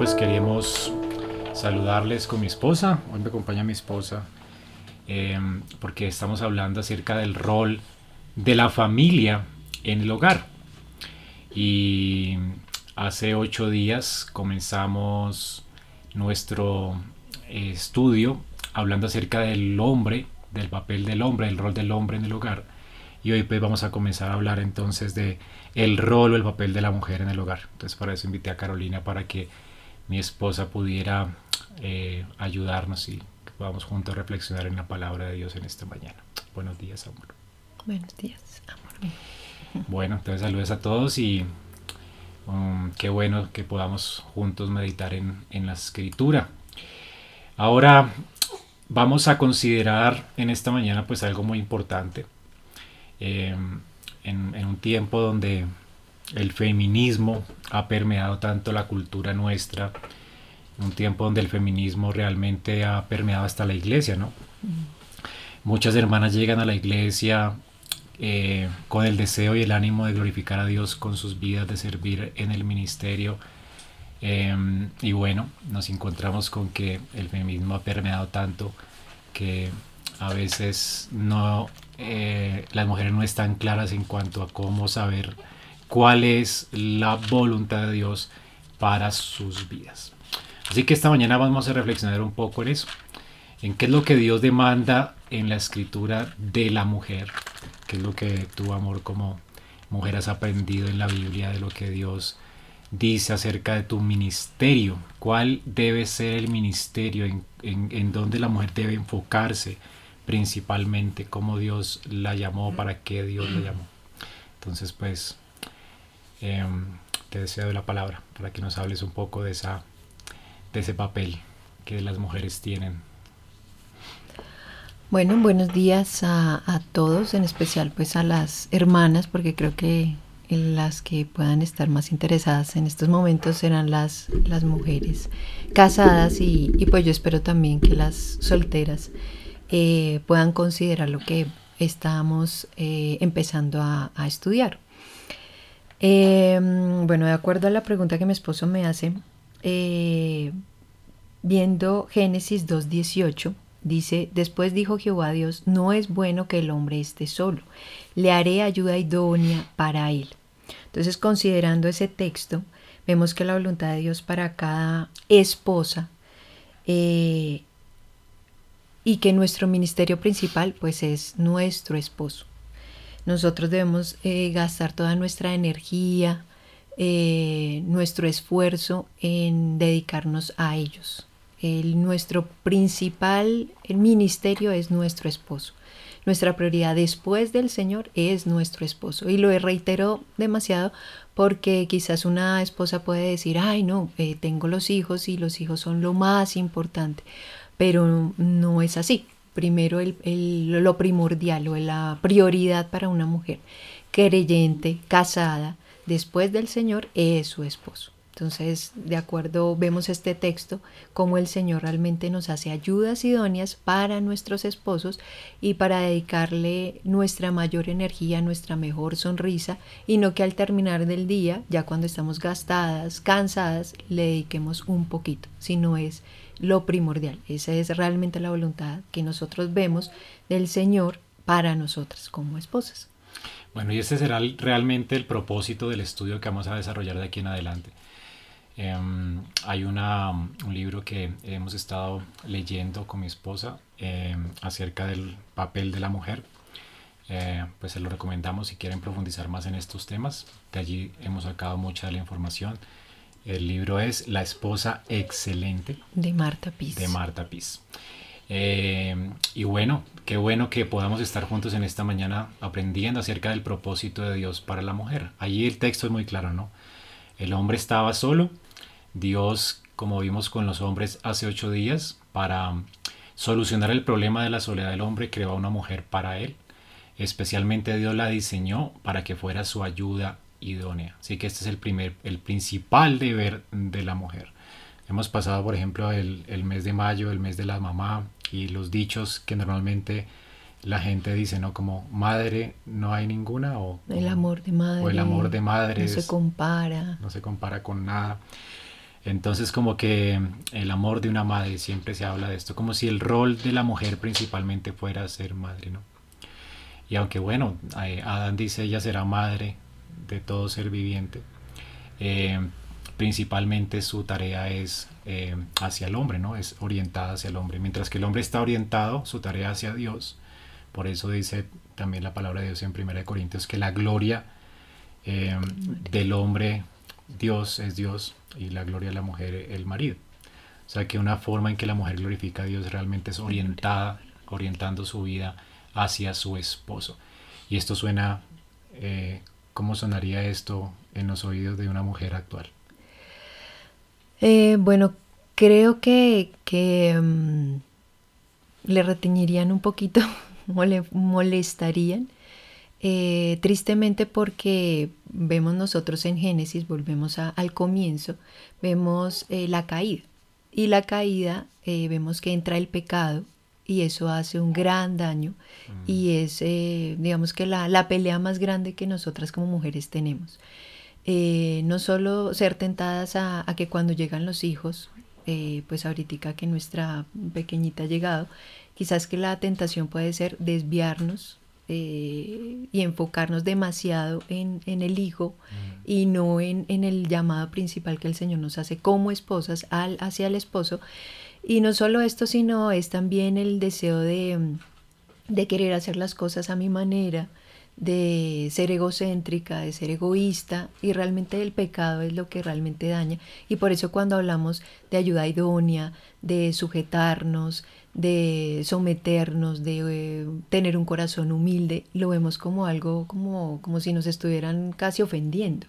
pues queríamos saludarles con mi esposa. Hoy me acompaña mi esposa em, porque estamos hablando acerca del rol de la familia en el hogar. Y hace ocho días comenzamos nuestro eh, estudio hablando acerca del hombre, del papel del hombre, el rol del hombre en el hogar. Y hoy pues vamos a comenzar a hablar entonces de el rol o el papel de la mujer en el hogar. Entonces para eso invité a Carolina para que mi esposa pudiera eh, ayudarnos y podamos juntos reflexionar en la palabra de Dios en esta mañana. Buenos días, amor. Buenos días, amor. Bueno, entonces saludos a todos y um, qué bueno que podamos juntos meditar en, en la escritura. Ahora vamos a considerar en esta mañana pues algo muy importante. Eh, en, en, un tiempo donde el feminismo ha permeado tanto la cultura nuestra, un tiempo donde el feminismo realmente ha permeado hasta la iglesia, ¿no? Muchas hermanas llegan a la iglesia eh, con el deseo y el ánimo de glorificar a Dios con sus vidas, de servir en el ministerio. Eh, y bueno, nos encontramos con que el feminismo ha permeado tanto que a veces no, eh, las mujeres no están claras en cuanto a cómo saber cuál es la voluntad de Dios para sus vidas. Así que esta mañana vamos a reflexionar un poco en eso, en qué es lo que Dios demanda en la escritura de la mujer, qué es lo que tu amor como mujer has aprendido en la Biblia de lo que Dios dice acerca de tu ministerio, cuál debe ser el ministerio, en, en, en dónde la mujer debe enfocarse principalmente, cómo Dios la llamó, para qué Dios la llamó. Entonces, pues, eh, te deseo la palabra para que nos hables un poco de, esa, de ese papel que las mujeres tienen. Bueno, buenos días a, todos, en especial pues a las hermanas, porque creo que las que puedan estar más interesadas en estos momentos serán las, las mujeres casadas y, pues yo espero también que las solteras eh, puedan considerar lo que estamos eh, empezando a estudiar. Eh, bueno, de acuerdo a la pregunta que mi esposo me hace, eh, viendo Génesis 2.18, dice, después dijo Jehová Dios, no es bueno que el hombre esté solo, le haré ayuda idónea para él. Entonces, considerando ese texto, vemos que la voluntad de Dios para cada esposa eh, y que nuestro ministerio principal pues es nuestro esposo. Nosotros debemos eh, gastar toda nuestra energía, eh, nuestro esfuerzo en dedicarnos a ellos. El, nuestro principal ministerio es nuestro esposo. Nuestra prioridad después del Señor es nuestro esposo. Y lo reitero demasiado porque quizás una esposa puede decir, ay no, eh, tengo los hijos y los hijos son lo más importante. Pero no es así primero el, lo primordial o la prioridad para una mujer creyente, casada, después del Señor, es su esposo. Entonces, de acuerdo, vemos este texto, como el Señor realmente nos hace ayudas idóneas para nuestros esposos y para dedicarle nuestra mayor energía, nuestra mejor sonrisa, y no que al terminar del día, ya cuando estamos gastadas, cansadas, le dediquemos un poquito, sino es lo primordial. Esa es realmente la voluntad que nosotros vemos del Señor para nosotras como esposas. Bueno, y ese será realmente el propósito del estudio que vamos a desarrollar de aquí en adelante. Eh, hay una, un libro que hemos estado leyendo con mi esposa eh, acerca del papel de la mujer. Eh, pues se lo recomendamos si quieren profundizar más en estos temas. De allí hemos sacado mucha de la información. El libro es La esposa excelente. De Marta Piz. De Marta Piz. Eh, y bueno, qué bueno que podamos estar juntos en esta mañana aprendiendo acerca del propósito de Dios para la mujer. Allí el texto es muy claro, ¿no? El hombre estaba solo. Dios, como vimos con los hombres hace ocho días, para solucionar el problema de la soledad del hombre, creó a una mujer para él. Especialmente Dios la diseñó para que fuera su ayuda idónea. Así que este es el primer, el principal deber de la mujer. Hemos pasado, por ejemplo, el, el, mes de mayo, el mes de la mamá y los dichos que normalmente la gente dice, ¿no? Como madre no hay ninguna o el amor de madre. O el amor de madre. No se compara. No se compara con nada. Entonces como que el amor de una madre, siempre se habla de esto, como si el rol de la mujer principalmente fuera ser madre, ¿no? Y aunque bueno, eh, Adán dice ella será madre de todo ser viviente, eh, principalmente su tarea es eh, hacia el hombre, ¿no? Es orientada hacia el hombre. Mientras que el hombre está orientado, su tarea hacia Dios. Por eso dice también la palabra de Dios en 1 Corintios que la gloria del hombre, Dios es Dios, y la gloria de la mujer, el marido. O sea que una forma en que la mujer glorifica a Dios realmente es orientada, orientando su vida hacia su esposo. Y esto suena, eh, ¿cómo sonaría esto en los oídos de una mujer actual? Eh, bueno, creo que, que mm, le reteñirían un poquito le molestarían eh, tristemente porque vemos nosotros en Génesis, volvemos al comienzo, vemos eh, la caída. Y la caída vemos que entra el pecado y eso hace un gran daño mm. y es, digamos que la, pelea más grande que nosotras como mujeres tenemos. no solo ser tentadas a, a, que cuando llegan los hijos, pues ahorita que nuestra pequeñita ha llegado, quizás que la tentación puede ser desviarnos eh, y enfocarnos demasiado en, el hijo mm. y no en, el llamado principal que el Señor nos hace como esposas al, hacia el esposo. Y no solo esto, sino es también el deseo de, de querer hacer las cosas a mi manera, de ser egocéntrica, de ser egoísta y realmente el pecado es lo que realmente daña. Y por eso cuando hablamos de ayuda idónea, de sujetarnos, de someternos, de eh, tener un corazón humilde, lo vemos como algo como, como si nos estuvieran casi ofendiendo.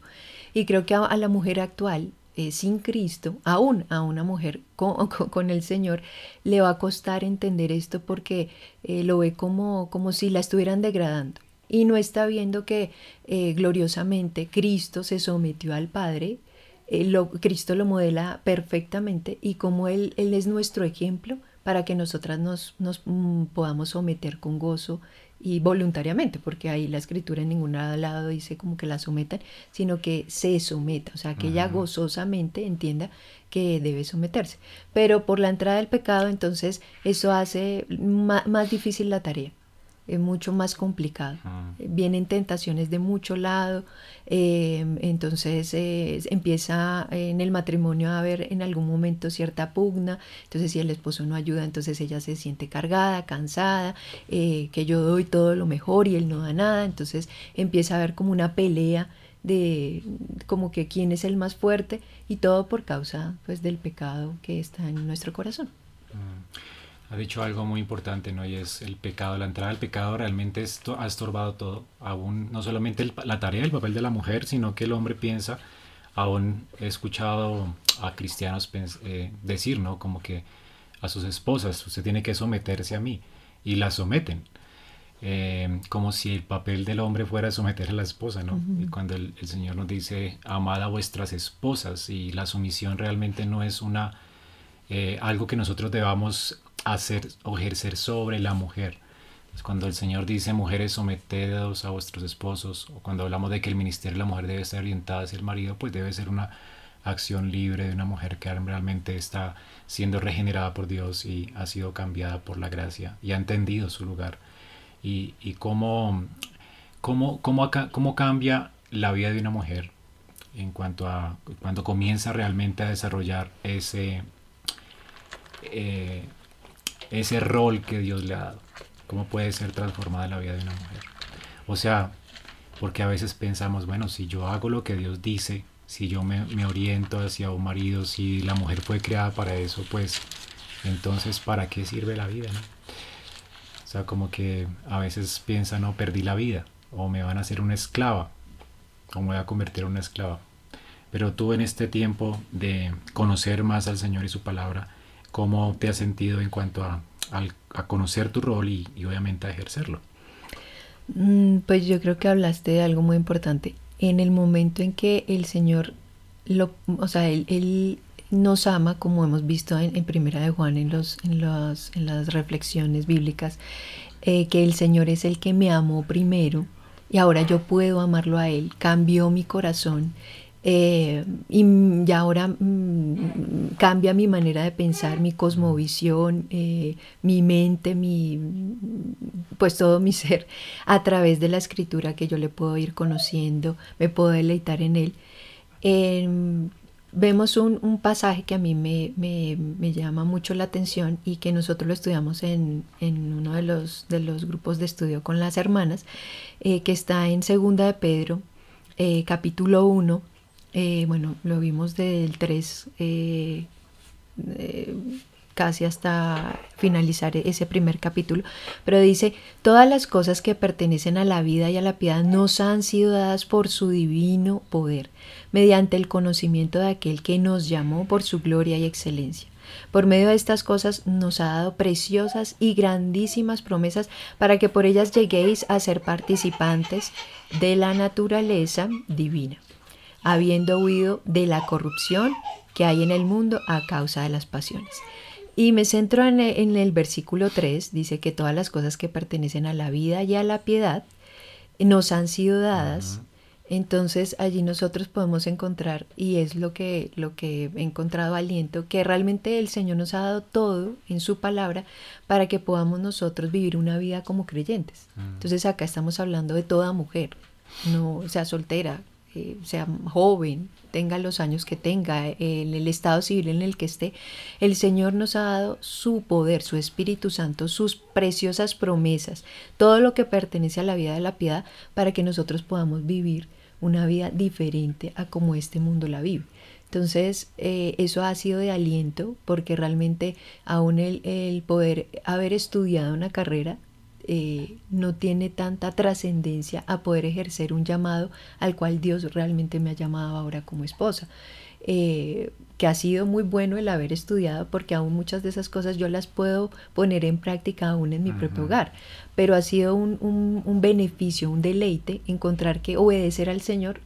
Y creo que a, la mujer actual, eh, sin Cristo, aún a una mujer con, con, el Señor, le va a costar entender esto porque eh, lo ve como, como si la estuvieran degradando. Y no está viendo que gloriosamente Cristo se sometió al Padre, Cristo lo modela perfectamente y como él, él es nuestro ejemplo, para que nosotras nos, nos mm, podamos someter con gozo y voluntariamente, porque ahí la escritura en ningún lado dice como que la sometan, sino que se someta, o sea, que ella gozosamente entienda que debe someterse. Pero por la entrada del pecado, entonces eso hace más difícil la tarea es mucho más complicado. Vienen tentaciones de mucho lado, eh, entonces eh, empieza en el matrimonio a haber en algún momento cierta pugna, entonces si el esposo no ayuda, entonces ella se siente cargada, cansada, eh, que yo doy todo lo mejor y él no da nada, entonces empieza a haber como una pelea de como que quién es el más fuerte y todo por causa pues del pecado que está en nuestro corazón ha dicho algo muy importante, ¿no? Y es el pecado. La entrada del pecado realmente esto ha estorbado todo. Aún no solamente la tarea, el papel de la mujer, sino que el hombre piensa, aún he escuchado a cristianos eh, decir, ¿no? Como que a sus esposas, usted tiene que someterse a mí. Y la someten. Eh, como si el papel del hombre fuera someter a la esposa, ¿no? Y cuando el, el, Señor nos dice, amad a vuestras esposas, y la sumisión realmente no es una... Eh, algo que nosotros debamos hacer o ejercer sobre la mujer. Cuando el Señor dice mujeres sometedos a vuestros esposos, o cuando hablamos de que el ministerio de la mujer debe estar orientada hacia el marido, pues debe ser una acción libre de una mujer que realmente está siendo regenerada por Dios y ha sido cambiada por la gracia y ha entendido su lugar. Y, y cómo, cómo, cómo, cómo cambia la vida de una mujer en cuanto a cuando comienza realmente a desarrollar ese, eh, ese rol que Dios le ha dado. ¿Cómo puede ser transformada la vida de una mujer? O sea, porque a veces pensamos, bueno, si yo hago lo que Dios dice, si yo me, oriento hacia un marido, si la mujer fue creada para eso, pues entonces ¿para qué sirve la vida? O sea, como que a veces piensan, no, perdí la vida, o me van a hacer una esclava, o me voy a convertir en una esclava. Pero tú en este tiempo de conocer más al Señor y su palabra, ¿Cómo te has sentido en cuanto a, conocer tu rol y, obviamente a ejercerlo? Mm, pues yo creo que hablaste de algo muy importante. En el momento en que el Señor, lo, o sea, él, nos ama, como hemos visto en, Primera de Juan, en, los, en, los, en las reflexiones bíblicas, eh, que el Señor es el que me amó primero y ahora yo puedo amarlo a Él, cambió mi corazón Eh, y, ahora cambia mi manera de pensar, mi cosmovisión, eh, mi mente, mi, pues todo mi ser a través de la escritura que yo le puedo ir conociendo, me puedo deleitar en él. Em, vemos un, pasaje que a mí me, llama mucho la atención y que nosotros lo estudiamos en, uno de los, de los, grupos de estudio con las hermanas, eh, que está en Segunda de Pedro, capítulo 1, eh, bueno, lo vimos del 3 eh, eh, casi hasta finalizar ese primer capítulo, pero dice, todas las cosas que pertenecen a la vida y a la piedad nos han sido dadas por su divino poder, mediante el conocimiento de aquel que nos llamó por su gloria y excelencia. Por medio de estas cosas nos ha dado preciosas y grandísimas promesas para que por ellas lleguéis a ser participantes de la naturaleza divina habiendo huido de la corrupción que hay en el mundo a causa de las pasiones. Y me centro en el, versículo 3, dice que todas las cosas que pertenecen a la vida y a la piedad nos han sido dadas. Entonces allí nosotros podemos encontrar, y es lo que, lo que he encontrado aliento, que realmente el Señor nos ha dado todo en su palabra para que podamos nosotros vivir una vida como creyentes. Entonces acá estamos hablando de toda mujer, no sea soltera, eh, sea joven, tenga los años que tenga, en el estado civil en el que esté, el Señor nos ha dado su poder, su Espíritu Santo, sus preciosas promesas, todo lo que pertenece a la vida de la piedad para que nosotros podamos vivir una vida diferente a como este mundo la vive. Entonces, eh, eso ha sido de aliento porque realmente aún el, el poder haber estudiado una carrera eh, no tiene tanta trascendencia a poder ejercer un llamado al cual Dios realmente me ha llamado ahora como esposa. Eh, que ha sido muy bueno el haber estudiado porque aún muchas de esas cosas yo las puedo poner en práctica aún en mi propio hogar, pero ha sido un, un, beneficio, un deleite encontrar que obedecer al Señor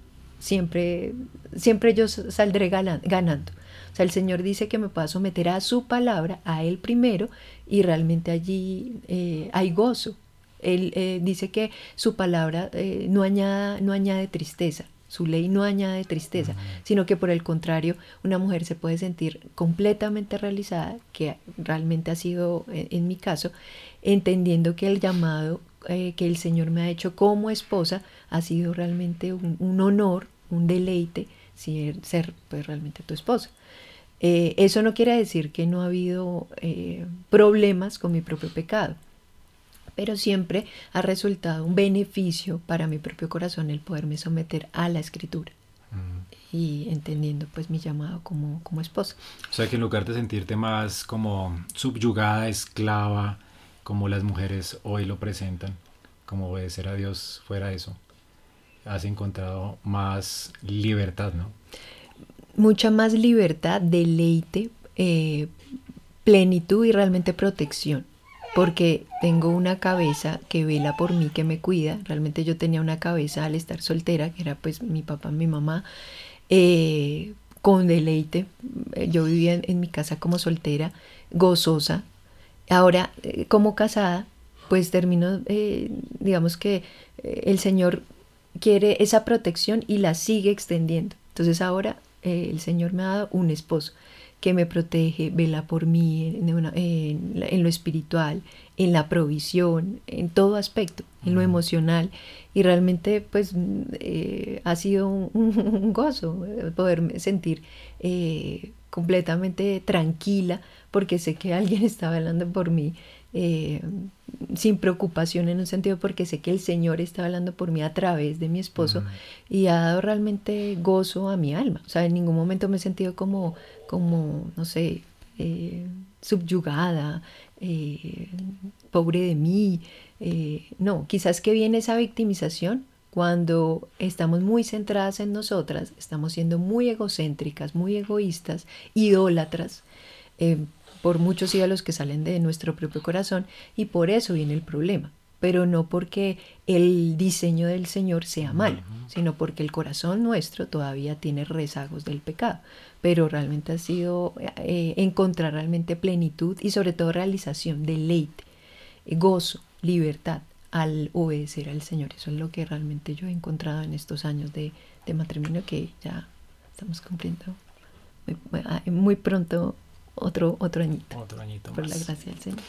siempre, siempre yo saldré ganando. O sea, el Señor dice que me pueda someter a su palabra, a Él primero, y realmente allí eh, hay gozo. Él eh, dice que su palabra eh, no, añade, no añade tristeza, su ley no añade tristeza, sino que por el contrario, una mujer se puede sentir completamente realizada, que realmente ha sido en, mi caso, entendiendo que el llamado que el Señor me ha hecho como esposa ha sido realmente un, honor, un deleite ser, ser pues, realmente tu esposa. Eh, eso no quiere decir que no ha habido eh, problemas con mi propio pecado, pero siempre ha resultado un beneficio para mi propio corazón el poderme someter a la escritura mm. y entendiendo pues mi llamado como, como esposa. O sea que en lugar de sentirte más como subyugada, esclava, como las mujeres hoy lo presentan, como obedecer a Dios fuera de eso, has encontrado más libertad, ¿no? mucha más libertad, deleite, eh, plenitud y realmente protección. Porque tengo una cabeza que vela por mí, que me cuida. Realmente yo tenía una cabeza al estar soltera, que era pues mi papá, mi mamá, eh, con deleite. Yo vivía en, mi casa como soltera, gozosa. Ahora, eh, como casada, pues termino, digamos que el Señor quiere esa protección y la sigue extendiendo. Entonces ahora eh, el Señor me ha dado un esposo que me protege, vela por mí en, lo espiritual, en la provisión, en todo aspecto, en lo emocional. Y realmente pues eh, ha sido un, gozo eh, poderme sentir completamente tranquila porque sé que alguien está velando por mí eh, sin preocupación en un sentido porque sé que el Señor está hablando por mí a través de mi esposo y ha dado realmente gozo a mi alma. O sea, en ningún momento me he sentido como, como no sé, eh, subyugada, eh, pobre de mí. no, quizás que viene esa victimización cuando estamos muy centradas en nosotras, estamos siendo muy egocéntricas, muy egoístas, idólatras por muchos ídolos que salen de nuestro propio corazón y por eso viene el problema, pero no porque el diseño del Señor sea malo, sino porque el corazón nuestro todavía tiene rezagos del pecado, pero realmente ha sido eh, encontrar realmente plenitud y sobre todo realización, deleite, gozo, libertad al obedecer al Señor. Eso es lo que realmente yo he encontrado en estos años de, de matrimonio que ya estamos cumpliendo muy, pronto otro, otro añito. Otro añito Por la gracia del Señor.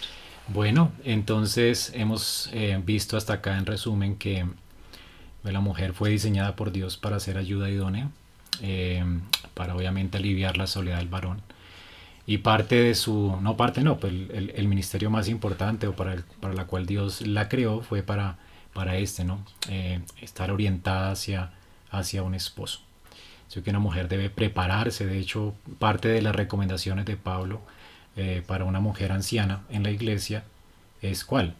Bueno, entonces hemos eh, visto hasta acá en resumen que la mujer fue diseñada por Dios para ser ayuda idónea, eh, para obviamente aliviar la soledad del varón. Y parte de su, no parte, no, pues el, ministerio más importante o para, el, para la cual Dios la creó fue para, para este, ¿no? Eh, estar orientada hacia, hacia un esposo. Así que una mujer debe prepararse, de hecho, parte de las recomendaciones de Pablo eh, para una mujer anciana en la iglesia es cuál?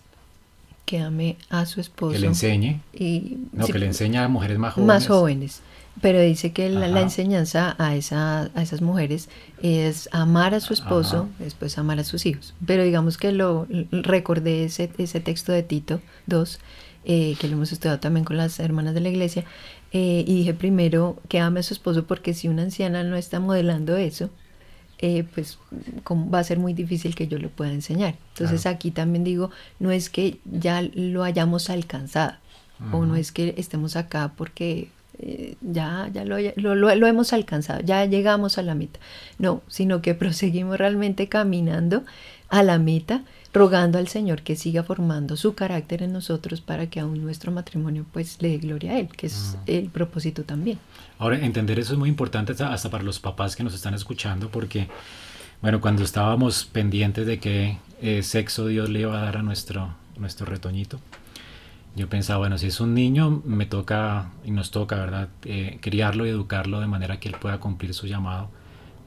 Que ame a su esposo. Que le enseñe. Y, no, que le enseñe a mujeres más jóvenes. Más jóvenes. Pero dice que la, enseñanza a, esa, a esas mujeres es amar a su esposo, después amar a sus hijos. Pero digamos que lo recordé ese, ese texto de Tito 2, eh, que lo hemos estudiado también con las hermanas de la iglesia, eh, y dije primero que ame a su esposo porque si una anciana no está modelando eso, eh, pues va a ser muy difícil que yo le pueda enseñar. Entonces aquí también digo, no es que ya lo hayamos alcanzado, o no es que estemos acá porque eh, ya, ya lo, lo, hemos alcanzado, ya llegamos a la meta. No, sino que proseguimos realmente caminando a la meta, rogando al Señor que siga formando su carácter en nosotros para que aún nuestro matrimonio pues le dé gloria a Él, que es el propósito también. Ahora, entender eso es muy importante hasta para los papás que nos están escuchando, porque, bueno, cuando estábamos pendientes de qué eh, sexo Dios le iba a dar a nuestro, nuestro retoñito, yo pensaba, bueno, si es un niño, me toca y nos toca, ¿verdad?, eh, criarlo y educarlo de manera que él pueda cumplir su llamado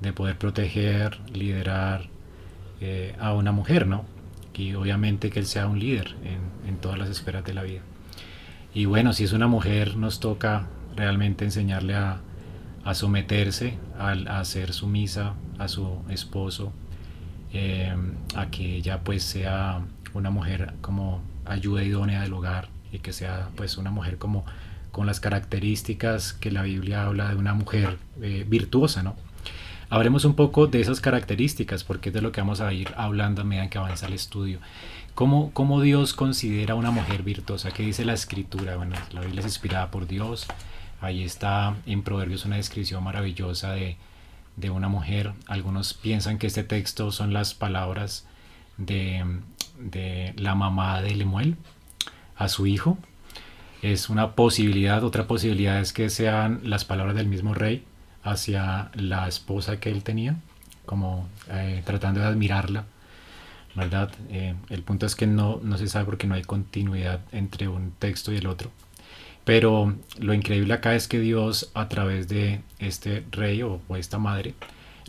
de poder proteger, liderar eh, a una mujer, ¿no? Y obviamente que él sea un líder en, todas las esferas de la vida. Y bueno, si es una mujer, nos toca realmente enseñarle a, a someterse, a, a, ser sumisa a su esposo, eh, a que ella pues sea una mujer como ayuda idónea del hogar, y que sea pues una mujer como con las características que la Biblia habla de una mujer eh, virtuosa, ¿no? Hablemos un poco de esas características, porque es de lo que vamos a ir hablando a medida que avanza el estudio. ¿Cómo, ¿Cómo, Dios considera una mujer virtuosa? ¿Qué dice la escritura? Bueno, la Biblia es inspirada por Dios. Ahí está en Proverbios una descripción maravillosa de, de una mujer. Algunos piensan que este texto son las palabras de, de la mamá de Lemuel, a su hijo. Es una posibilidad, otra posibilidad es que sean las palabras del mismo rey hacia la esposa que él tenía, como eh, tratando de admirarla, ¿verdad? Eh, el punto es que no, no se sabe porque no hay continuidad entre un texto y el otro. Pero lo increíble acá es que Dios a través de este rey o, o esta madre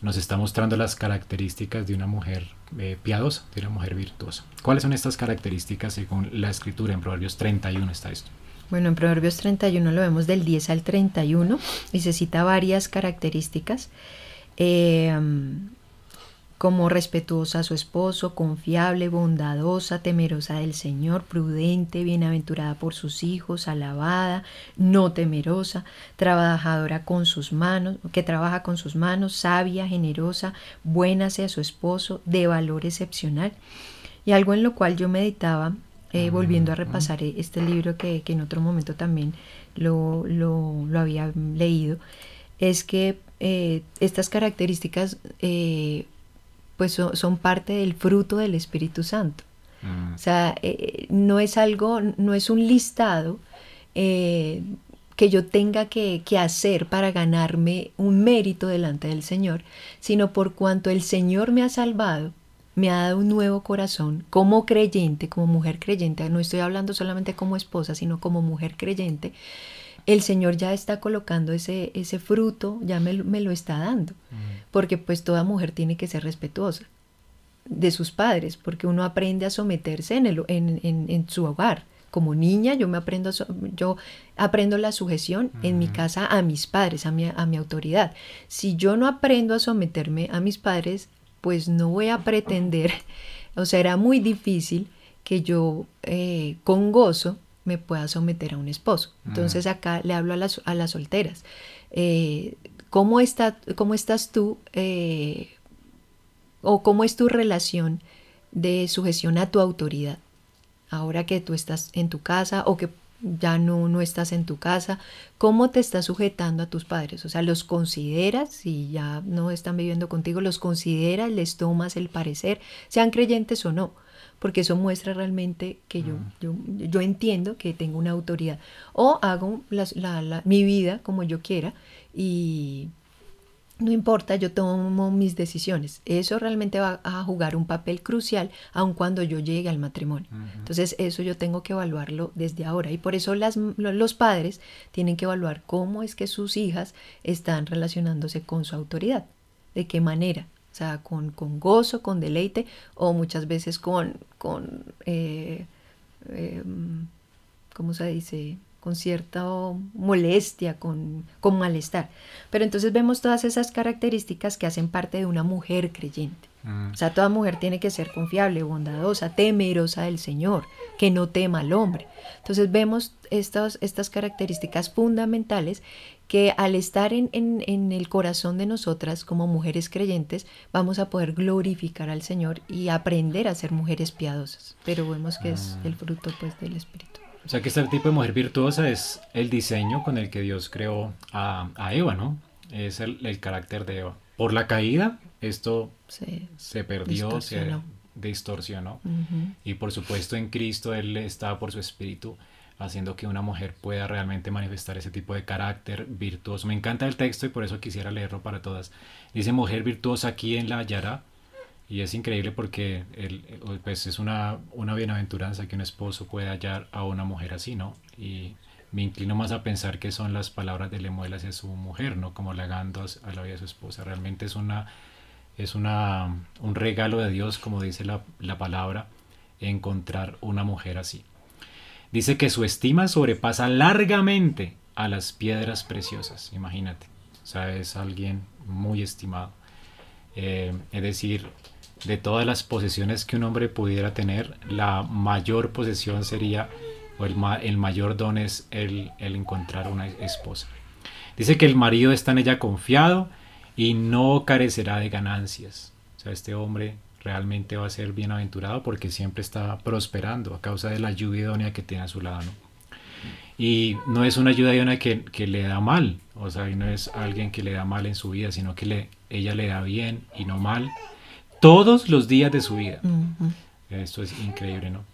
nos está mostrando las características de una mujer eh, piadosa, de una mujer virtuosa. ¿Cuáles son estas características según la escritura? En Proverbios 31 está esto. Bueno, en Proverbios 31 lo vemos del 10 al 31 y se cita varias características. Eh, como respetuosa a su esposo, confiable, bondadosa, temerosa del Señor, prudente, bienaventurada por sus hijos, alabada, no temerosa, trabajadora con sus manos, que trabaja con sus manos, sabia, generosa, buena hacia su esposo, de valor excepcional. Y algo en lo cual yo meditaba, eh, volviendo a repasar este libro que, en otro momento también lo, había leído, es que eh, estas características eh, pues son, parte del fruto del Espíritu Santo. Mm. O sea, eh, no es algo, no es un listado eh, que yo tenga que, hacer para ganarme un mérito delante del Señor, sino por cuanto el Señor me ha salvado, me ha dado un nuevo corazón como creyente, como mujer creyente, no estoy hablando solamente como esposa, sino como mujer creyente, el Señor ya está colocando ese, ese fruto, ya me, lo está dando, porque pues toda mujer tiene que ser respetuosa de sus padres, porque uno aprende a someterse en, el, en, en, su hogar. Como niña yo me aprendo, yo aprendo la sujeción en mi casa a mis padres, a mi, a mi autoridad. Si yo no aprendo a someterme a mis padres, pues no voy a pretender, o sea, era muy difícil que yo eh, con gozo me pueda someter a un esposo. Entonces acá le hablo a las, a las solteras. Eh, ¿cómo, está, ¿Cómo estás tú eh, o cómo es tu relación de sujeción a tu autoridad? Ahora que tú estás en tu casa o que ya no, no estás en tu casa, cómo te estás sujetando a tus padres, o sea, los consideras, si ya no están viviendo contigo, los consideras, les tomas el parecer, sean creyentes o no, porque eso muestra realmente que yo, mm. yo, yo, entiendo que tengo una autoridad, o hago mi vida como yo quiera y no importa, yo tomo mis decisiones. Eso realmente va a jugar un papel crucial aun cuando yo llegue al matrimonio. Entonces eso yo tengo que evaluarlo desde ahora y por eso las, los padres tienen que evaluar cómo es que sus hijas están relacionándose con su autoridad, de qué manera, o sea, con, con gozo, con deleite o muchas veces con, con eh, em, ¿cómo se dice? con cierta molestia, con, con malestar. Pero entonces vemos todas esas características que hacen parte de una mujer creyente. Mm. O sea, toda mujer tiene que ser confiable, bondadosa, temerosa del Señor, que no tema al hombre. Entonces vemos estas, estas características fundamentales que al estar en, en, el corazón de nosotras como mujeres creyentes, vamos a poder glorificar al Señor y aprender a ser mujeres piadosas. Pero vemos que es ah. el fruto pues del Espíritu. O sea que este tipo de mujer virtuosa es el diseño con el que Dios creó a, Eva, ¿no? Es el, carácter de Eva. Por la caída, esto se perdió, se distorsionó. Y por supuesto en Cristo Él está por su espíritu haciendo que una mujer pueda realmente manifestar ese tipo de carácter virtuoso. Me encanta el texto y por eso quisiera leerlo para todas. Dice mujer virtuosa aquí en la Yara y es increíble porque el, pues es una, una bienaventuranza que un esposo pueda hallar a una mujer así, ¿no? Y me inclino más a pensar que son las palabras de Lemuel hacia su mujer, ¿no? Como legando a la vida de su esposa. Realmente es una es una, un regalo de Dios, como dice la, la palabra, encontrar una mujer así. Dice que su estima sobrepasa largamente a las piedras preciosas, imagínate. O sea, es alguien muy estimado. Eh, es decir, de todas las posesiones que un hombre pudiera tener, la mayor posesión sería, o el, el mayor don es el, el, encontrar una esposa. Dice que el marido está en ella confiado y no carecerá de ganancias. O sea, este hombre realmente va a ser bienaventurado porque siempre está prosperando a causa de la ayuda idónea que tiene a su lado. Y no es una ayuda idónea que, que, le da mal, o sea, no es alguien que le da mal en su vida, sino que le, ella le da bien y no mal todos los días de su vida. Esto es increíble, ¿no?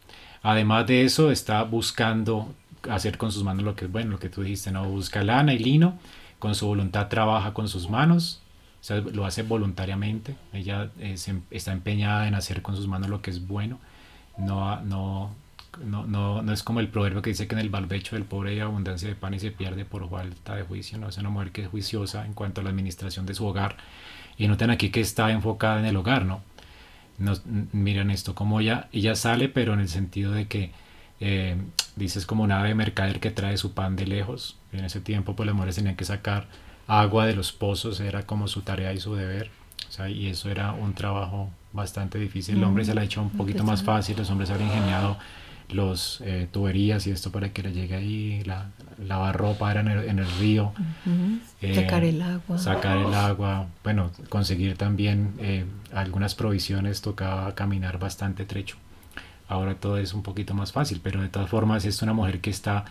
Además de eso, está buscando hacer con sus manos lo que es bueno, lo que tú dijiste, ¿no? Busca lana y lino, con su voluntad trabaja con sus manos, sea, lo hace voluntariamente. Ella eh, está empeñada en hacer con sus manos lo que es bueno. No, no, no, no, no es como el proverbio que dice que en el balbecho del pobre hay abundancia de pan y se pierde por falta de juicio. No es una mujer que es juiciosa en cuanto a la administración de su hogar y noten aquí que está enfocada en el hogar, ¿no? Nos, miren esto, como ella, ella sale, pero en el sentido de que eh, dices como una ave mercader que trae su pan de lejos. En ese tiempo, pues las mujeres tenían que sacar agua de los pozos, era como su tarea y su deber. O sea, y eso era un trabajo bastante difícil. El hombre se la ha hecho un poquito más fácil, los hombres han ingeniado los eh, tuberías y esto para que le llegue ahí, la, lavar ropa era en el, en el río, eh, sacar el agua, sacar el agua, bueno, conseguir también eh, algunas provisiones tocaba caminar bastante trecho. Ahora todo es un poquito más fácil, pero de todas formas es una mujer que está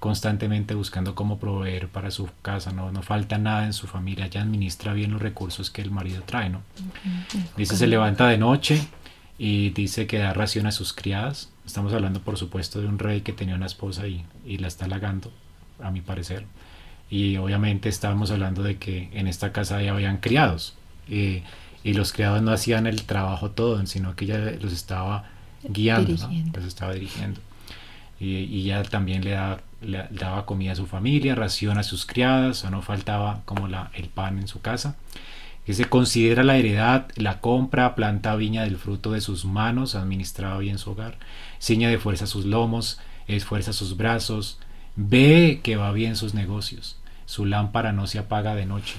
constantemente buscando cómo proveer para su casa, no, no falta nada en su familia, ella administra bien los recursos que el marido trae, ¿no? Dice, se levanta de noche y dice que da ración a sus criadas, Estamos hablando, por supuesto, de un rey que tenía una esposa y, y la está halagando, a mi parecer. Y obviamente estábamos hablando de que en esta casa ya habían criados. y los criados no hacían el trabajo todo, sino que ella los estaba guiando, los estaba dirigiendo. Y, y ella también le, le, daba comida a su familia, ración a sus criadas, o no faltaba como la, el pan en su casa que se considera la heredad, la compra, planta viña del fruto de sus manos, administraba bien su hogar, ciña de fuerza sus lomos, esfuerza sus brazos, ve que va bien sus negocios, su lámpara no se apaga de noche.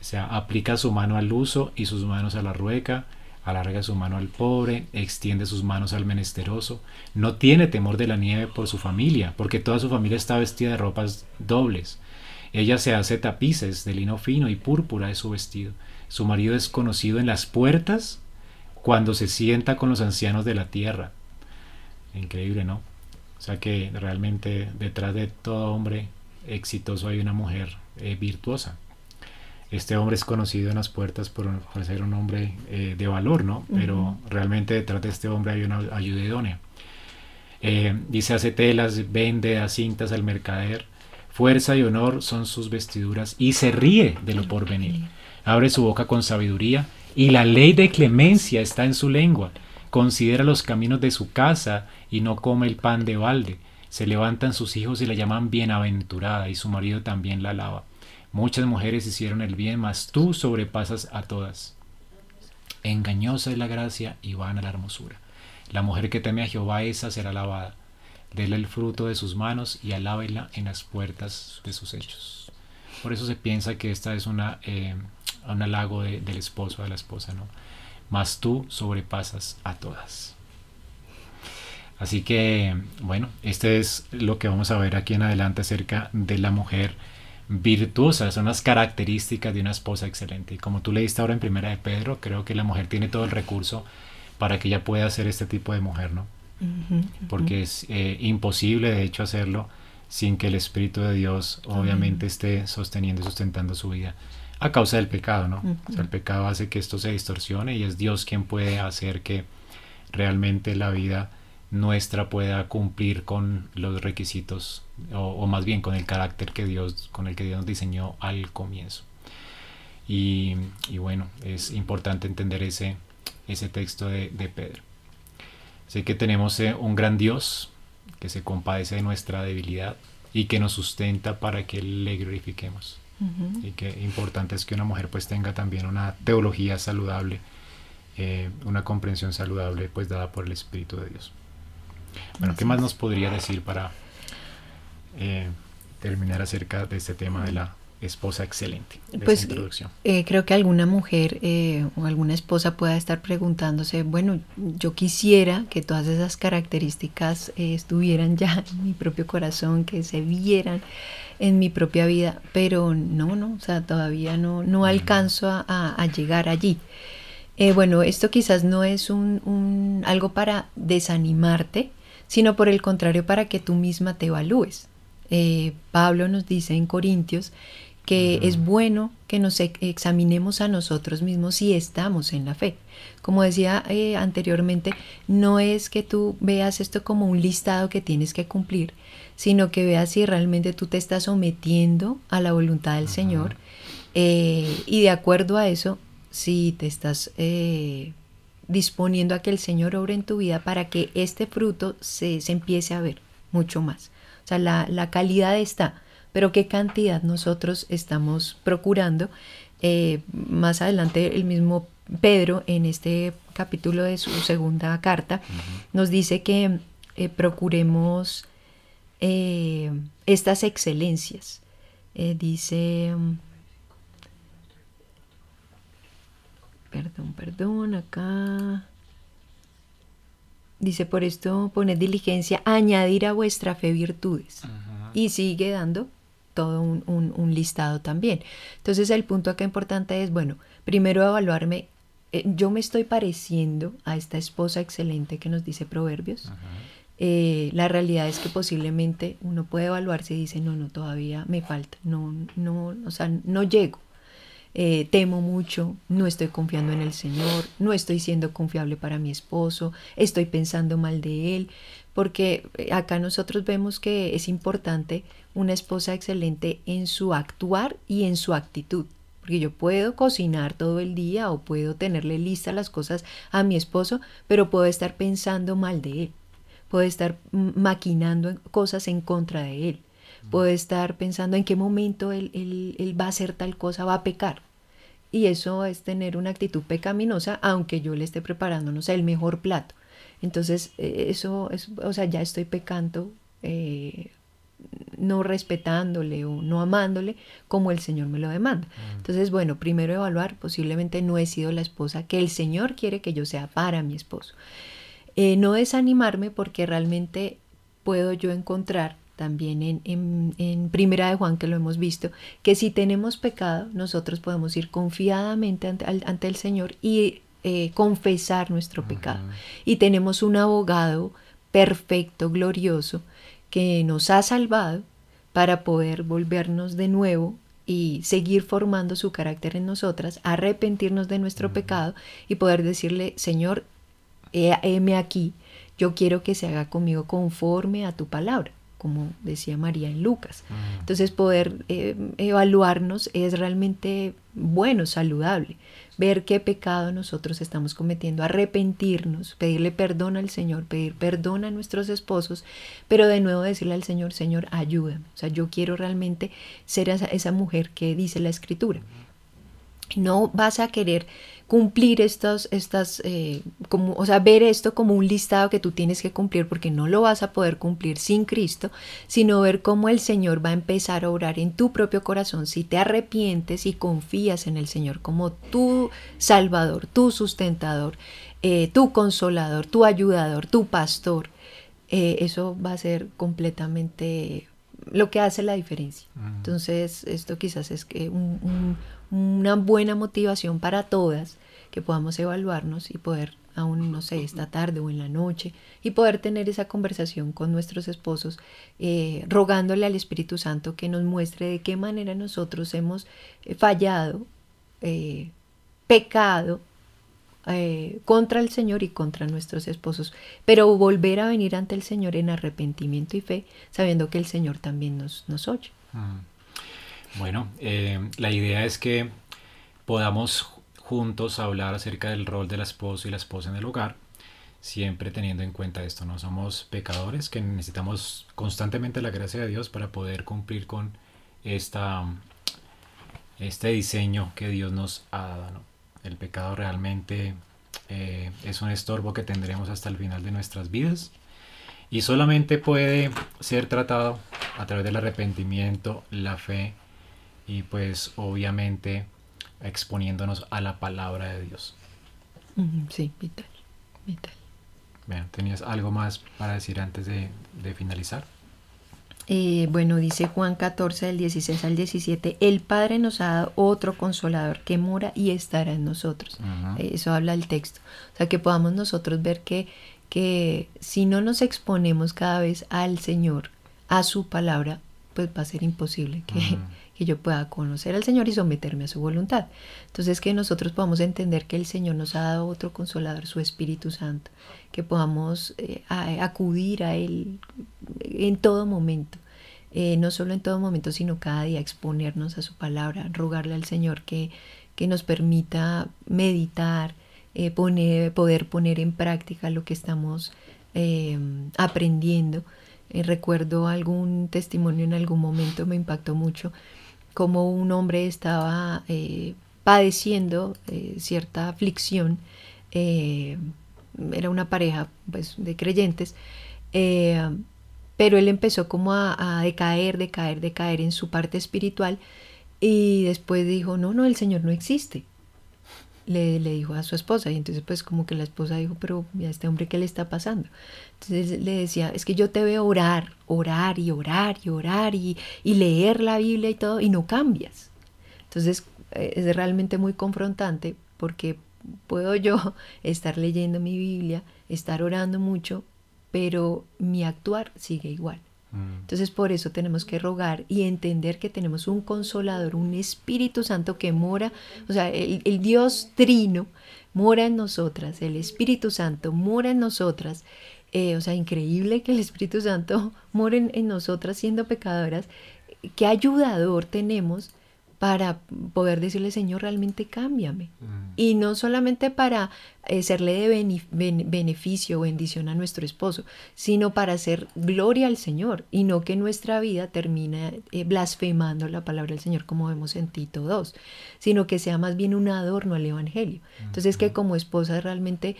O sea, aplica su mano al uso y sus manos a la rueca, alarga su mano al pobre, extiende sus manos al menesteroso, no tiene temor de la nieve por su familia, porque toda su familia está vestida de ropas dobles ella se hace tapices de lino fino y púrpura de su vestido. Su marido es conocido en las puertas cuando se sienta con los ancianos de la tierra. Increíble, ¿no? O sea que realmente detrás de todo hombre exitoso hay una mujer eh, virtuosa. Este hombre es conocido en las puertas por, ser un hombre eh, de valor, ¿no? Pero realmente detrás de este hombre hay una ayuda idónea. Eh, dice, hace telas, vende, a cintas al mercader. Fuerza y honor son sus vestiduras y se ríe de lo porvenir. Abre su boca con sabiduría y la ley de clemencia está en su lengua. Considera los caminos de su casa y no come el pan de balde. Se levantan sus hijos y la llaman bienaventurada y su marido también la alaba. Muchas mujeres hicieron el bien, mas tú sobrepasas a todas. Engañosa es la gracia y vana la hermosura. La mujer que teme a Jehová, esa será alabada. Dele el fruto de sus manos y alábela en las puertas de sus hechos. Por eso se piensa que esta es una, eh, un halago del esposo, de la esposa, ¿no? Mas tú sobrepasas a todas. Así que, bueno, este es lo que vamos a ver aquí en adelante acerca de la mujer virtuosa, son las características de una esposa excelente. Y como tú leíste ahora en Primera de Pedro, creo que la mujer tiene todo el recurso para que ella pueda ser este tipo de mujer, ¿no? Porque es eh, imposible, de hecho, hacerlo sin que el Espíritu de Dios obviamente esté sosteniendo y sustentando su vida a causa del pecado, ¿no? o sea, el pecado hace que esto se distorsione y es Dios quien puede hacer que realmente la vida nuestra pueda cumplir con los requisitos o, más bien con el carácter que Dios con el que Dios nos diseñó al comienzo. Y, bueno es importante entender ese ese texto de, Pedro. Así que tenemos eh, un gran Dios que se compadece de nuestra debilidad y que nos sustenta para que le glorifiquemos. Y que importante es que una mujer pues tenga también una teología saludable eh, una comprensión saludable pues dada por el Espíritu de Dios. Bueno, ¿qué más nos podría decir para eh, terminar acerca de este tema de la esposa excelente? pues introducción? Eh, creo que alguna mujer eh, o alguna esposa pueda estar preguntándose, bueno, yo quisiera que todas esas características estuvieran ya en mi propio corazón, que se vieran en mi propia vida, pero no, no, o sea, todavía no, no alcanzo a, llegar allí. bueno, esto quizás no es un, algo para desanimarte, sino por el contrario para que tú misma te evalúes. Eh, Pablo nos dice en Corintios que es bueno que nos examinemos a nosotros mismos si estamos en la fe. Como decía eh, anteriormente, no es que tú veas esto como un listado que tienes que cumplir, sino que veas si realmente tú te estás sometiendo a la voluntad del Señor eh, y de acuerdo a eso, si te estás disponiendo a que el Señor obre en tu vida para que este fruto se, empiece a ver mucho más. O sea, la, calidad está, pero qué cantidad nosotros estamos procurando. Eh, más adelante el mismo Pedro en este capítulo de su segunda carta nos dice que eh, procuremos eh, estas excelencias. dice Perdón, perdón, acá. Dice, por esto poned diligencia, añadir a vuestra fe virtudes. Y sigue dando todo un, listado también. Entonces el punto acá importante es, bueno, primero evaluarme, eh, yo me estoy pareciendo a esta esposa excelente que nos dice Proverbios. Eh, la realidad es que posiblemente uno puede evaluarse y dice, no, no, todavía me falta, no, no, o sea, no llego. Eh, temo mucho, no estoy confiando en el Señor, no estoy siendo confiable para mi esposo, estoy pensando mal de él, porque eh, acá nosotros vemos que es importante una esposa excelente en su actuar y en su actitud. Porque yo puedo cocinar todo el día o puedo tenerle listas las cosas a mi esposo, pero puedo estar pensando mal de él. Puedo estar maquinando cosas en contra de él. Puedo estar pensando en qué momento él, él va a hacer tal cosa, va a pecar y eso es tener una actitud pecaminosa, aunque yo le esté preparando, no sé, el mejor plato. Entonces, eh, eso es, o sea, ya estoy pecando, eh, no respetándole o no amándole como el Señor me lo demanda. Mm. Entonces, bueno, primero evaluar, posiblemente no he sido la esposa que el Señor quiere que yo sea para mi esposo. Eh, no desanimarme porque realmente puedo yo encontrar también en, en, Primera de Juan que lo hemos visto, que si tenemos pecado, nosotros podemos ir confiadamente ante, el Señor y eh, confesar nuestro pecado. Y tenemos un abogado perfecto, glorioso, que nos ha salvado para poder volvernos de nuevo y seguir formando su carácter en nosotras, arrepentirnos de nuestro pecado y poder decirle, Señor, heme aquí, yo quiero que se haga conmigo conforme a tu palabra como decía María en Lucas. Entonces poder eh, evaluarnos es realmente bueno, saludable, ver qué pecado nosotros estamos cometiendo, arrepentirnos, pedirle perdón al Señor, pedir perdón a nuestros esposos, pero de nuevo decirle al Señor, Señor, ayúdame. O sea, yo quiero realmente ser esa, esa mujer que dice la Escritura. No vas a querer cumplir estas, estas eh, como, o sea, ver esto como un listado que tú tienes que cumplir porque no lo vas a poder cumplir sin Cristo, sino ver cómo el Señor va a empezar a orar en tu propio corazón si te arrepientes y confías en el Señor como tu Salvador, tu sustentador, eh, tu consolador, tu ayudador, tu pastor. Eh, eso va a ser completamente lo que hace la diferencia. Entonces, esto quizás es que un, una buena motivación para todas, que podamos evaluarnos y poder aún, no sé, esta tarde o en la noche, y poder tener esa conversación con nuestros esposos, eh, rogándole al Espíritu Santo que nos muestre de qué manera nosotros hemos eh, fallado, eh, pecado contra el Señor y contra nuestros esposos, pero volver a venir ante el Señor en arrepentimiento y fe, sabiendo que el Señor también nos, nos oye. Bueno, eh, la idea es que podamos juntos hablar acerca del rol del esposo y la esposa en el hogar, siempre teniendo en cuenta esto, no somos pecadores que necesitamos constantemente la gracia de Dios para poder cumplir con esta, este diseño que Dios nos ha dado. El pecado realmente eh, es un estorbo que tendremos hasta el final de nuestras vidas y solamente puede ser tratado a través del arrepentimiento, la fe, y pues obviamente exponiéndonos a la palabra de Dios. Sí, vital, vital. ¿tenías algo más para decir antes de, finalizar? Eh, bueno, dice Juan 14 del 16 al 17, el Padre nos ha dado otro consolador que mora y estará en nosotros. Eh, eso habla el texto. O sea, que podamos nosotros ver que, que si no nos exponemos cada vez al Señor, a su palabra, pues va a ser imposible que, que yo pueda conocer al Señor y someterme a su voluntad. Entonces que nosotros podamos entender que el Señor nos ha dado otro consolador, su Espíritu Santo, que podamos eh, acudir a Él en todo momento. Eh, no solo en todo momento, sino cada día exponernos a su palabra, rogarle al Señor que, que nos permita meditar, eh, poner, poder poner en práctica lo que estamos aprendiendo. recuerdo algún testimonio en algún momento, me impactó mucho, como un hombre estaba eh, padeciendo eh, cierta aflicción, eh, era una pareja pues, de creyentes, pero él empezó como a, decaer, decaer, decaer en su parte espiritual y después dijo, no, no, el Señor no existe. Le, dijo a su esposa y entonces pues como que la esposa dijo, pero a este hombre qué le está pasando. Entonces le decía, es que yo te veo orar, orar y orar y orar y, leer la Biblia y todo y no cambias. Entonces eh, es realmente muy confrontante porque puedo yo estar leyendo mi Biblia, estar orando mucho, pero mi actuar sigue igual. Mm. Entonces por eso tenemos que rogar y entender que tenemos un consolador, un Espíritu Santo que mora, o sea, el, el Dios trino mora en nosotras, el Espíritu Santo mora en nosotras eh, o sea, increíble que el Espíritu Santo more en, nosotras siendo pecadoras. ¿Qué ayudador tenemos para poder decirle, Señor, realmente cámbiame? Mm. Y no solamente para eh, serle de beneficio o bendición a nuestro esposo, sino para hacer gloria al Señor y no que nuestra vida termine eh, blasfemando la palabra del Señor como vemos en Tito 2, sino que sea más bien un adorno al Evangelio. Entonces, que como esposa realmente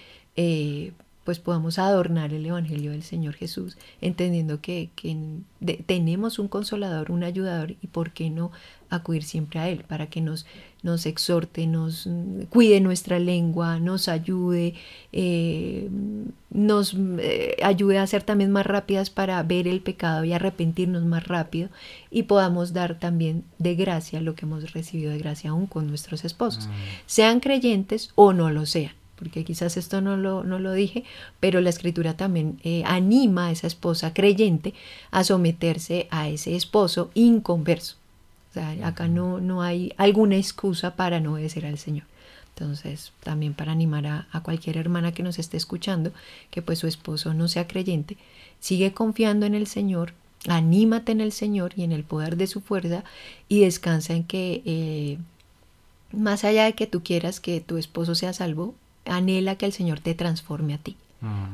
pues podamos adornar el Evangelio del Señor Jesús, entendiendo que, tenemos un consolador, un ayudador, y por qué no acudir siempre a Él, para que nos, nos exhorte, nos cuide nuestra lengua, nos ayude, eh, nos eh, ayude a ser también más rápidas para ver el pecado y arrepentirnos más rápido, y podamos dar también de gracia lo que hemos recibido de gracia aún con nuestros esposos, mm. sean creyentes o no lo sean porque quizás esto no lo, no lo dije, pero la escritura también eh, anima a esa esposa creyente a someterse a ese esposo inconverso. O sea, acá no, no hay alguna excusa para no obedecer al Señor. Entonces, también para animar a, a, cualquier hermana que nos esté escuchando, que pues su esposo no sea creyente, sigue confiando en el Señor, anímate en el Señor y en el poder de su fuerza y descansa en que eh, más allá de que tú quieras que tu esposo sea salvo, anhela que el Señor te transforme a ti.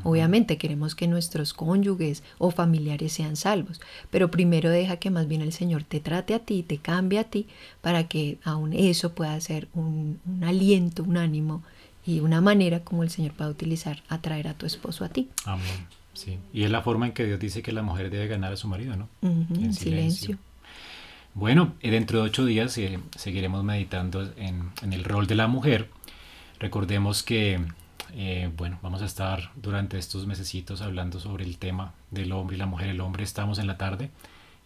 Obviamente queremos que nuestros cónyuges o familiares sean salvos, pero primero deja que más bien el Señor te trate a ti, te cambie a ti, para que aún eso pueda ser un, un aliento, un ánimo y una manera como el Señor pueda utilizar atraer a tu esposo a ti. Amén. Sí, y es la forma en que Dios dice que la mujer debe ganar a su marido, ¿no? en silencio. Bueno, dentro de ocho días eh, seguiremos meditando en, el rol de la mujer. Recordemos que, eh, bueno, vamos a estar durante estos mesecitos hablando sobre el tema del hombre y la mujer. El hombre estamos en la tarde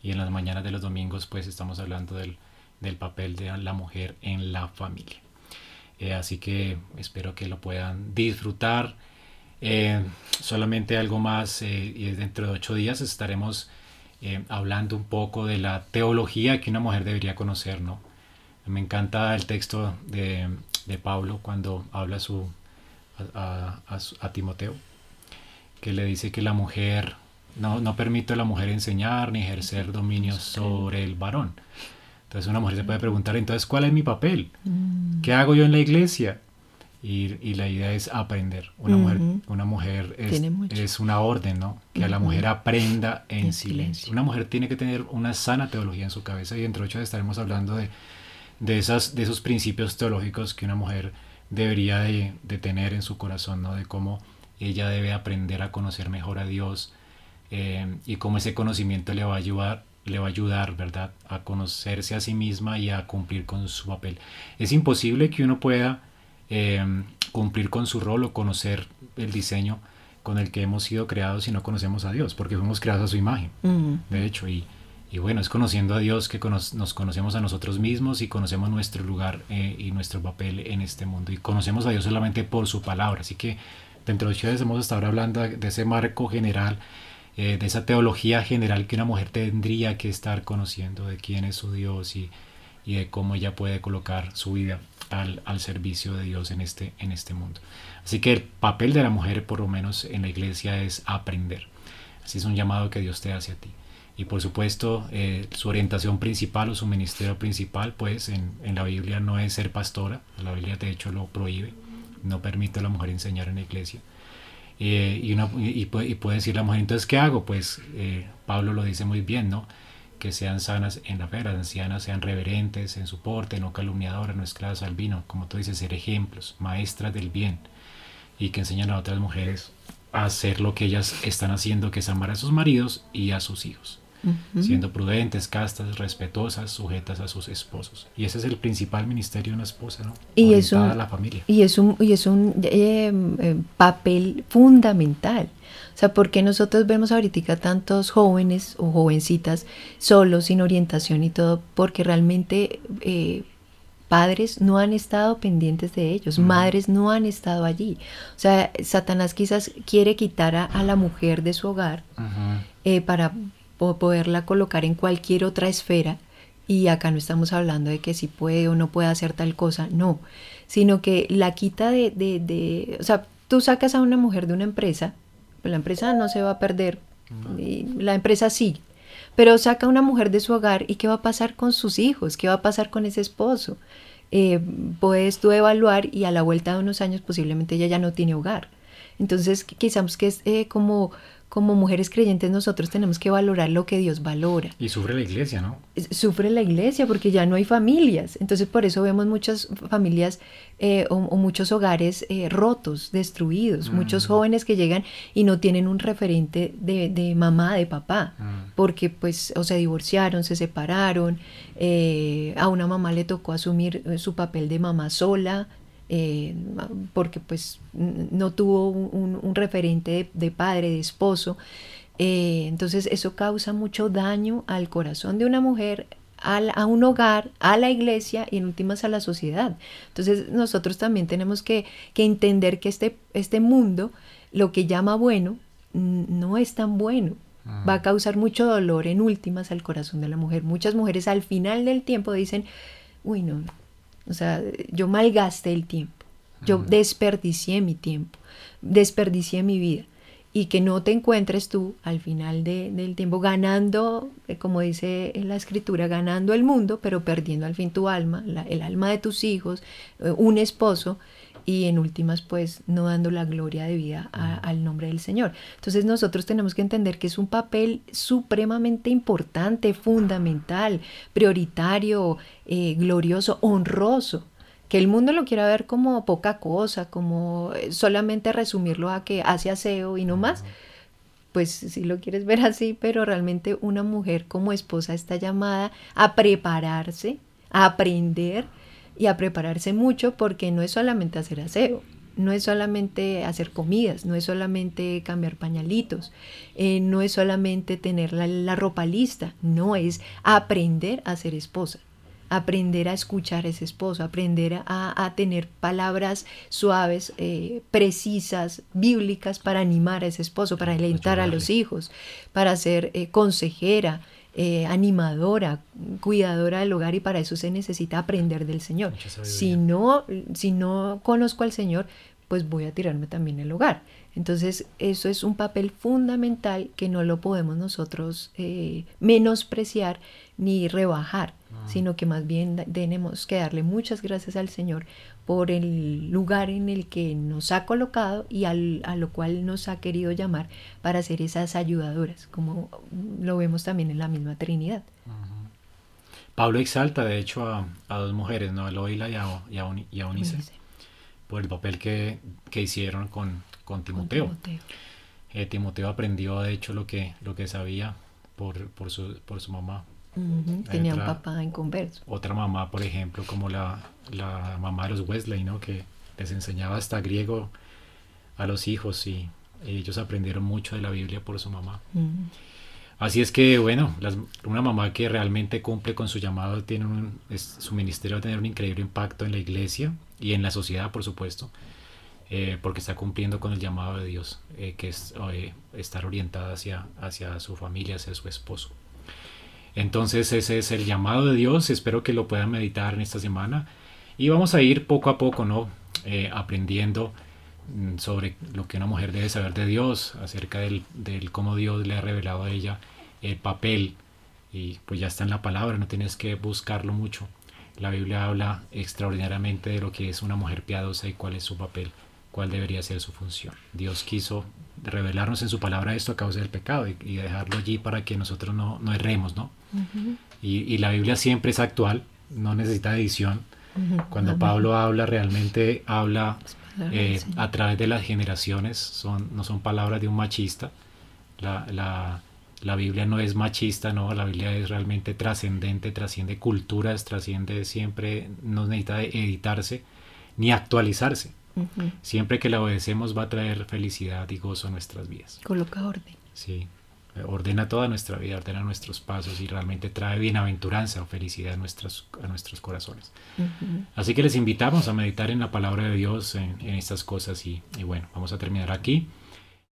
y en las mañanas de los domingos pues estamos hablando del, papel de la mujer en la familia. Eh, así que espero que lo puedan disfrutar eh, solamente algo más, y dentro de ocho días estaremos hablando un poco de la teología que una mujer debería conocer, ¿no? Me encanta el texto de, de Pablo cuando habla su, a, a, Timoteo, que le dice que la mujer, no, no permite a la mujer enseñar ni ejercer dominio sobre el varón. Entonces una mujer se puede preguntar, entonces, ¿cuál es mi papel? Mm. ¿Qué hago yo en la iglesia? Y, la idea es aprender. Una mujer, una mujer es, es, una orden, ¿no? Que la mujer aprenda en, silencio. Una mujer tiene que tener una sana teología en su cabeza y dentro de hecho estaremos hablando de, de, esas, de esos principios teológicos que una mujer debería de, de, tener en su corazón, ¿no? De cómo ella debe aprender a conocer mejor a Dios eh, y cómo ese conocimiento le va a ayudar le va a ayudar, ¿verdad?, a conocerse a sí misma y a cumplir con su papel. Es imposible que uno pueda Em, cumplir con su rol o conocer el diseño con el que hemos sido creados si no conocemos a Dios, porque fuimos creados a su imagen, de hecho, y, y, bueno, es conociendo a Dios que nos conocemos a nosotros mismos y conocemos nuestro lugar eh, y nuestro papel en este mundo, y conocemos a Dios solamente por su palabra, así que dentro de ustedes hemos estado hablando de ese marco general, eh, de esa teología general que una mujer tendría que estar conociendo de quién es su Dios y, y de cómo ella puede colocar su vida al, al, servicio de Dios en este, en este mundo. Así que el papel de la mujer, por lo menos en la iglesia, es aprender. Así es un llamado que Dios te hace a ti. Y por supuesto, eh, su orientación principal o su ministerio principal, pues en, en, la Biblia no es ser pastora. La Biblia de hecho lo prohíbe. No permite a la mujer enseñar en la iglesia. Eh, y, una, y, y, puede, decir la mujer, entonces, ¿qué hago? Pues eh, Pablo lo dice muy bien, ¿no? que sean sanas en la fe, las ancianas sean reverentes en su porte, no calumniadoras, no esclavas al vino, como tú dices, ser ejemplos, maestras del bien, y que enseñan a otras mujeres a hacer lo que ellas están haciendo, que es amar a sus maridos y a sus hijos, siendo prudentes, castas, respetuosas, sujetas a sus esposos. Y ese es el principal ministerio de una esposa, ¿no? Y es un, a la familia. Y es un, y es un eh, eh, papel fundamental o sea, ¿por qué nosotros vemos ahorita tantos jóvenes o jovencitas solos, sin orientación y todo? Porque realmente eh, padres no han estado pendientes de ellos, madres no han estado allí. O sea, Satanás quizás quiere quitar a, la mujer de su hogar eh, para poderla colocar en cualquier otra esfera. Y acá no estamos hablando de que si puede o no puede hacer tal cosa, no, sino que la quita de, de, de o sea, tú sacas a una mujer de una empresa pues la empresa no se va a perder, la empresa sí, pero saca a una mujer de su hogar y qué va a pasar con sus hijos, qué va a pasar con ese esposo. Eh, puedes tú evaluar y a la vuelta de unos años posiblemente ella ya no tiene hogar. Entonces quizás que es eh, como como mujeres creyentes nosotros tenemos que valorar lo que Dios valora. Y sufre la iglesia, ¿no? Sufre la iglesia porque ya no hay familias. Entonces por eso vemos muchas familias eh, o, muchos hogares eh, rotos, destruidos, muchos mm. jóvenes que llegan y no tienen un referente de, mamá, de papá, mm. porque pues o se divorciaron, se separaron, eh, a una mamá le tocó asumir su papel de mamá sola, eh, porque pues no tuvo un, referente de, padre, de esposo. Eh, entonces eso causa mucho daño al corazón de una mujer, a, un hogar, a la iglesia y en últimas a la sociedad. Entonces nosotros también tenemos que, entender que este, este mundo, lo que llama bueno, no es tan bueno. Va a causar mucho dolor en últimas al corazón de la mujer. Muchas mujeres al final del tiempo dicen, uy, no, o sea, yo malgasté el tiempo, yo desperdicié mi tiempo, desperdicié mi vida. Y que no te encuentres tú al final del tiempo ganando, eh, como dice en la escritura, ganando el mundo, pero perdiendo al fin tu alma, el alma de tus hijos, eh, un esposo, y en últimas pues no dando la gloria de vida al nombre del Señor. Entonces nosotros tenemos que entender que es un papel supremamente importante, fundamental, prioritario, eh, glorioso, honroso. Que el mundo lo quiera ver como poca cosa, como eh, solamente resumirlo a que hace aseo y no más, pues si lo quieres ver así, pero realmente una mujer como esposa está llamada a prepararse, a aprender y a prepararse mucho porque no es solamente hacer aseo, no es solamente hacer comidas, no es solamente cambiar pañalitos, eh, no es solamente tener la ropa lista, no es aprender a ser esposa aprender a escuchar a ese esposo, aprender a, tener palabras suaves, eh, precisas, bíblicas para animar a ese esposo, para alentar a los hijos, para ser eh, consejera, eh, animadora, cuidadora del hogar y para eso se necesita aprender del Señor. Si no, si no conozco al Señor, pues voy a tirarme también el hogar. Entonces, eso es un papel fundamental que no lo podemos nosotros menospreciar ni rebajar, ah. sino que más bien tenemos que darle muchas gracias al Señor por el lugar en el que nos ha colocado y al, a lo cual nos ha querido llamar para ser esas ayudadoras, como lo vemos también en la misma Trinidad. Pablo exalta, de hecho, a, dos mujeres, ¿no? a Loila y a, y a, Unice, por el papel que, hicieron con, con Timoteo. Timoteo. Eh, Timoteo. aprendió, de hecho, lo que, lo que sabía por, por, su, por su mamá. Tenía un papá en converso. Otra mamá, por ejemplo, como la, la, mamá de los Wesley, ¿no? Que les enseñaba hasta griego a los hijos y, ellos aprendieron mucho de la Biblia por su mamá. Así es que, bueno, una mamá que realmente cumple con su llamado, tiene un, su ministerio va a tener un increíble impacto en la iglesia y en la sociedad, por supuesto, eh, porque está cumpliendo con el llamado de Dios, eh, que es eh, estar orientada hacia, hacia su familia, hacia su esposo. Entonces ese es el llamado de Dios, espero que lo puedan meditar en esta semana y vamos a ir poco a poco, ¿no? Eh, aprendiendo mm, sobre lo que una mujer debe saber de Dios, acerca del, cómo Dios le ha revelado a ella el papel y pues ya está en la palabra, no tienes que buscarlo mucho. La Biblia habla extraordinariamente de lo que es una mujer piadosa y cuál es su papel, cuál debería ser su función. Dios quiso revelarnos en su palabra esto a causa del pecado y, dejarlo allí para que nosotros no, no erremos, ¿no? Y, la Biblia siempre es actual, no necesita edición. Cuando Pablo habla, realmente habla eh, a través de las generaciones, son, no son palabras de un machista. La, la, la Biblia no es machista, no, la Biblia es realmente trascendente, trasciende culturas, trasciende siempre, no necesita editarse ni actualizarse. Siempre que la obedecemos va a traer felicidad y gozo a nuestras vidas. Coloca orden. Sí, ordena toda nuestra vida, ordena nuestros pasos y realmente trae bienaventuranza o felicidad a, nuestros, a nuestros corazones. Así que les invitamos a meditar en la palabra de Dios en, estas cosas y, y bueno, vamos a terminar aquí.